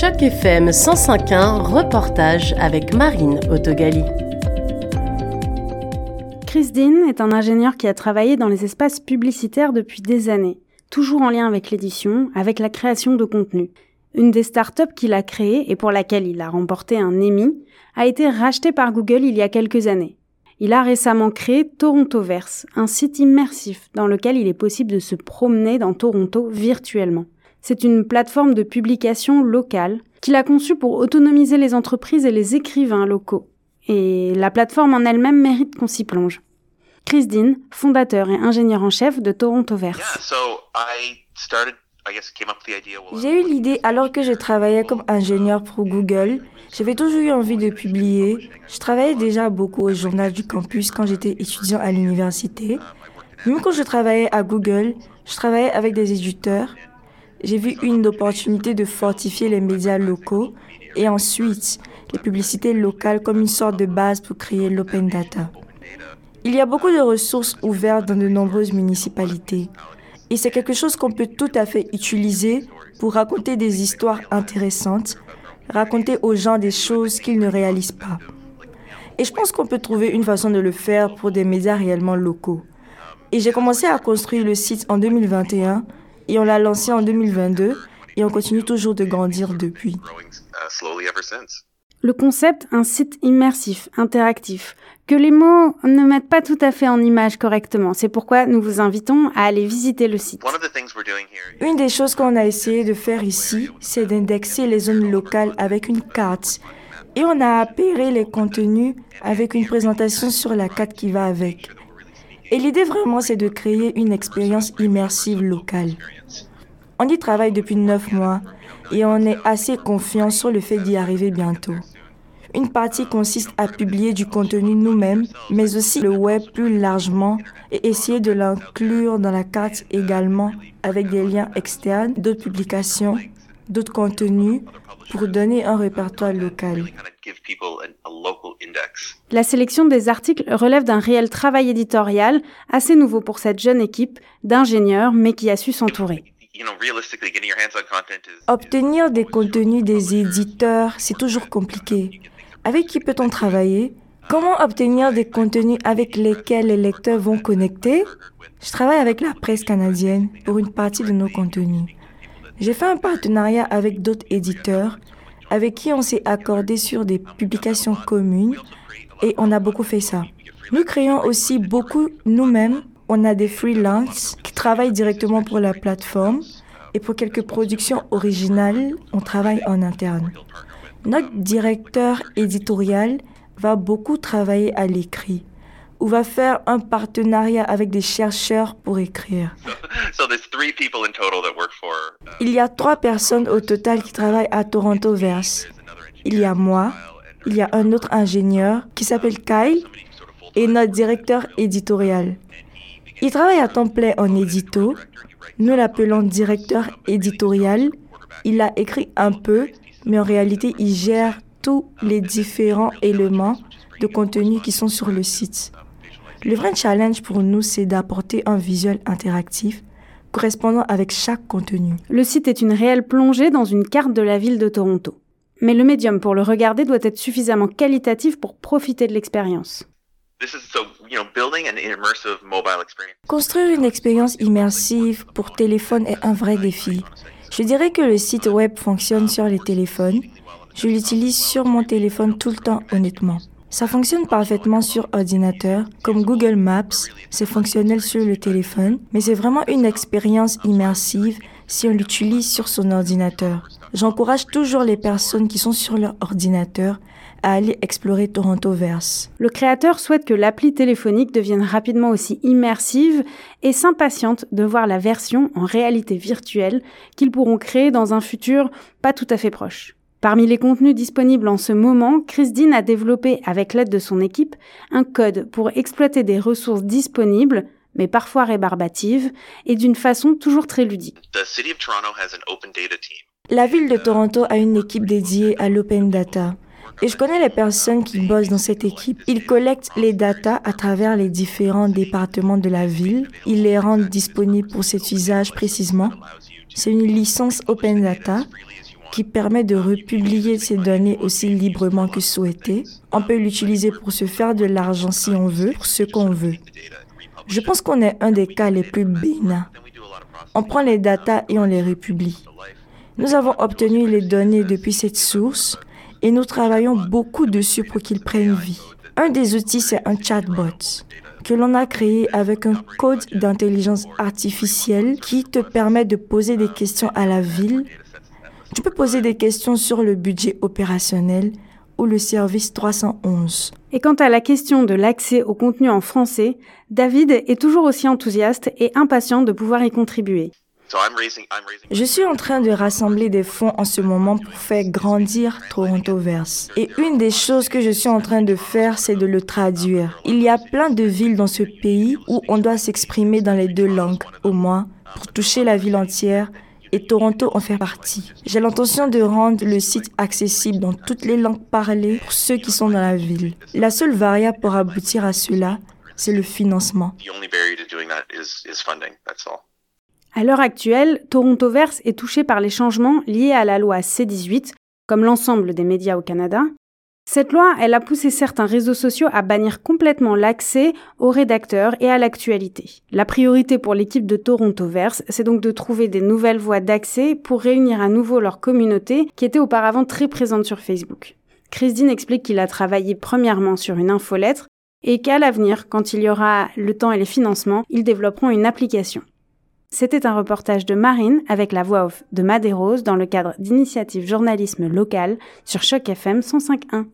Choc FM 105.1, reportage avec Marine Autogali. Chris Dean est un ingénieur qui a travaillé dans les espaces publicitaires depuis des années, toujours en lien avec l'édition, avec la création de contenu. Une des startups qu'il a créées et pour laquelle il a remporté un Emmy a été rachetée par Google il y a quelques années. Il a récemment créé Torontoverse, un site immersif dans lequel il est possible de se promener dans Toronto virtuellement. C'est une plateforme de publication locale qu'il a conçue pour autonomiser les entreprises et les écrivains locaux. Et la plateforme en elle-même mérite qu'on s'y plonge. Chris Dean, fondateur et ingénieur en chef de Torontoverse. J'ai eu l'idée alors que je travaillais comme ingénieur pour Google. J'avais toujours eu envie de publier. Je travaillais déjà beaucoup au journal du campus quand j'étais étudiant à l'université. Même quand je travaillais à Google, je travaillais avec des éditeurs. J'ai vu une opportunité de fortifier les médias locaux et ensuite les publicités locales comme une sorte de base pour créer l'open data. Il y a beaucoup de ressources ouvertes dans de nombreuses municipalités. Et c'est quelque chose qu'on peut tout à fait utiliser pour raconter des histoires intéressantes, raconter aux gens des choses qu'ils ne réalisent pas. Et je pense qu'on peut trouver une façon de le faire pour des médias réellement locaux. Et j'ai commencé à construire le site en 2021 et on l'a lancé en 2022 et on continue toujours de grandir depuis. Le concept, un site immersif, interactif, que les mots ne mettent pas tout à fait en image correctement. C'est pourquoi nous vous invitons à aller visiter le site. Une des choses qu'on a essayé de faire ici, c'est d'indexer les zones locales avec une carte. Et on a appairé les contenus avec une présentation sur la carte qui va avec. Et l'idée vraiment, c'est de créer une expérience immersive locale. On y travaille depuis neuf mois et on est assez confiant sur le fait d'y arriver bientôt. Une partie consiste à publier du contenu nous-mêmes, mais aussi le web plus largement et essayer de l'inclure dans la carte également avec des liens externes, d'autres publications, d'autres contenus pour donner un répertoire local. La sélection des articles relève d'un réel travail éditorial assez nouveau pour cette jeune équipe d'ingénieurs mais qui a su s'entourer. Obtenir des contenus des éditeurs, c'est toujours compliqué. Avec qui peut-on travailler? Comment obtenir des contenus avec lesquels les lecteurs vont connecter? Je travaille avec la presse canadienne pour une partie de nos contenus. J'ai fait un partenariat avec d'autres éditeurs avec qui on s'est accordé sur des publications communes et on a beaucoup fait ça. Nous créons aussi beaucoup nous-mêmes. On a des freelances qui travaillent directement pour la plateforme et pour quelques productions originales, on travaille en interne. Notre directeur éditorial va beaucoup travailler à l'écrit ou va faire un partenariat avec des chercheurs pour écrire. Il y a trois personnes au total qui travaillent à Toronto Verse. Il y a moi, il y a un autre ingénieur qui s'appelle Kyle et notre directeur éditorial. Il travaille à temps plein en édito. Nous l'appelons directeur éditorial. Il a écrit un peu, mais en réalité, il gère tous les différents éléments de contenu qui sont sur le site. Le vrai challenge pour nous, c'est d'apporter un visuel interactif correspondant avec chaque contenu. Le site est une réelle plongée dans une carte de la ville de Toronto. Mais le médium pour le regarder doit être suffisamment qualitatif pour profiter de l'expérience. Construire une expérience immersive pour téléphone est un vrai défi. Je dirais que le site web fonctionne sur les téléphones. Je l'utilise sur mon téléphone tout le temps, honnêtement. Ça fonctionne parfaitement sur ordinateur, comme Google Maps, c'est fonctionnel sur le téléphone, mais c'est vraiment une expérience immersive si on l'utilise sur son ordinateur. J'encourage toujours les personnes qui sont sur leur ordinateur à aller explorer Torontoverse. Le créateur souhaite que l'appli téléphonique devienne rapidement aussi immersive et s'impatiente de voir la version en réalité virtuelle qu'ils pourront créer dans un futur pas tout à fait proche. Parmi les contenus disponibles en ce moment, Christine a développé, avec l'aide de son équipe, un code pour exploiter des ressources disponibles, mais parfois rébarbatives, et d'une façon toujours très ludique. La ville de Toronto a une équipe dédiée à l'open data. Et je connais les personnes qui bossent dans cette équipe. Ils collectent les data à travers les différents départements de la ville. Ils les rendent disponibles pour cet usage précisément. C'est une licence open data qui permet de republier ces données aussi librement que souhaité. On peut l'utiliser pour se faire de l'argent si on veut, pour ce qu'on veut. Je pense qu'on est un des cas les plus bénins. On prend les datas et on les republie. Nous avons obtenu les données depuis cette source et nous travaillons beaucoup dessus pour qu'ils prennent vie. Un des outils, c'est un chatbot que l'on a créé avec un code d'intelligence artificielle qui te permet de poser des questions à la ville. Tu peux poser des questions sur le budget opérationnel ou le service 311. Et quant à la question de l'accès au contenu en français, David est toujours aussi enthousiaste et impatient de pouvoir y contribuer. Je suis en train de rassembler des fonds en ce moment pour faire grandir Toronto Verse. Et une des choses que je suis en train de faire, c'est de le traduire. Il y a plein de villes dans ce pays où on doit s'exprimer dans les deux langues, au moins, pour toucher la ville entière. Et Toronto en fait partie. J'ai l'intention de rendre le site accessible dans toutes les langues parlées pour ceux qui sont dans la ville. La seule variable pour aboutir à cela, c'est le financement. À l'heure actuelle, Toronto Verse est touché par les changements liés à la loi C18, comme l'ensemble des médias au Canada. Cette loi, elle a poussé certains réseaux sociaux à bannir complètement l'accès aux rédacteurs et à l'actualité. La priorité pour l'équipe de Toronto Verse, c'est donc de trouver des nouvelles voies d'accès pour réunir à nouveau leur communauté qui était auparavant très présente sur Facebook. Christine explique qu'il a travaillé premièrement sur une infolettre et qu'à l'avenir, quand il y aura le temps et les financements, ils développeront une application. C'était un reportage de Marine avec la voix off de Madérose dans le cadre d'initiative journalisme local sur Choc FM 105.1.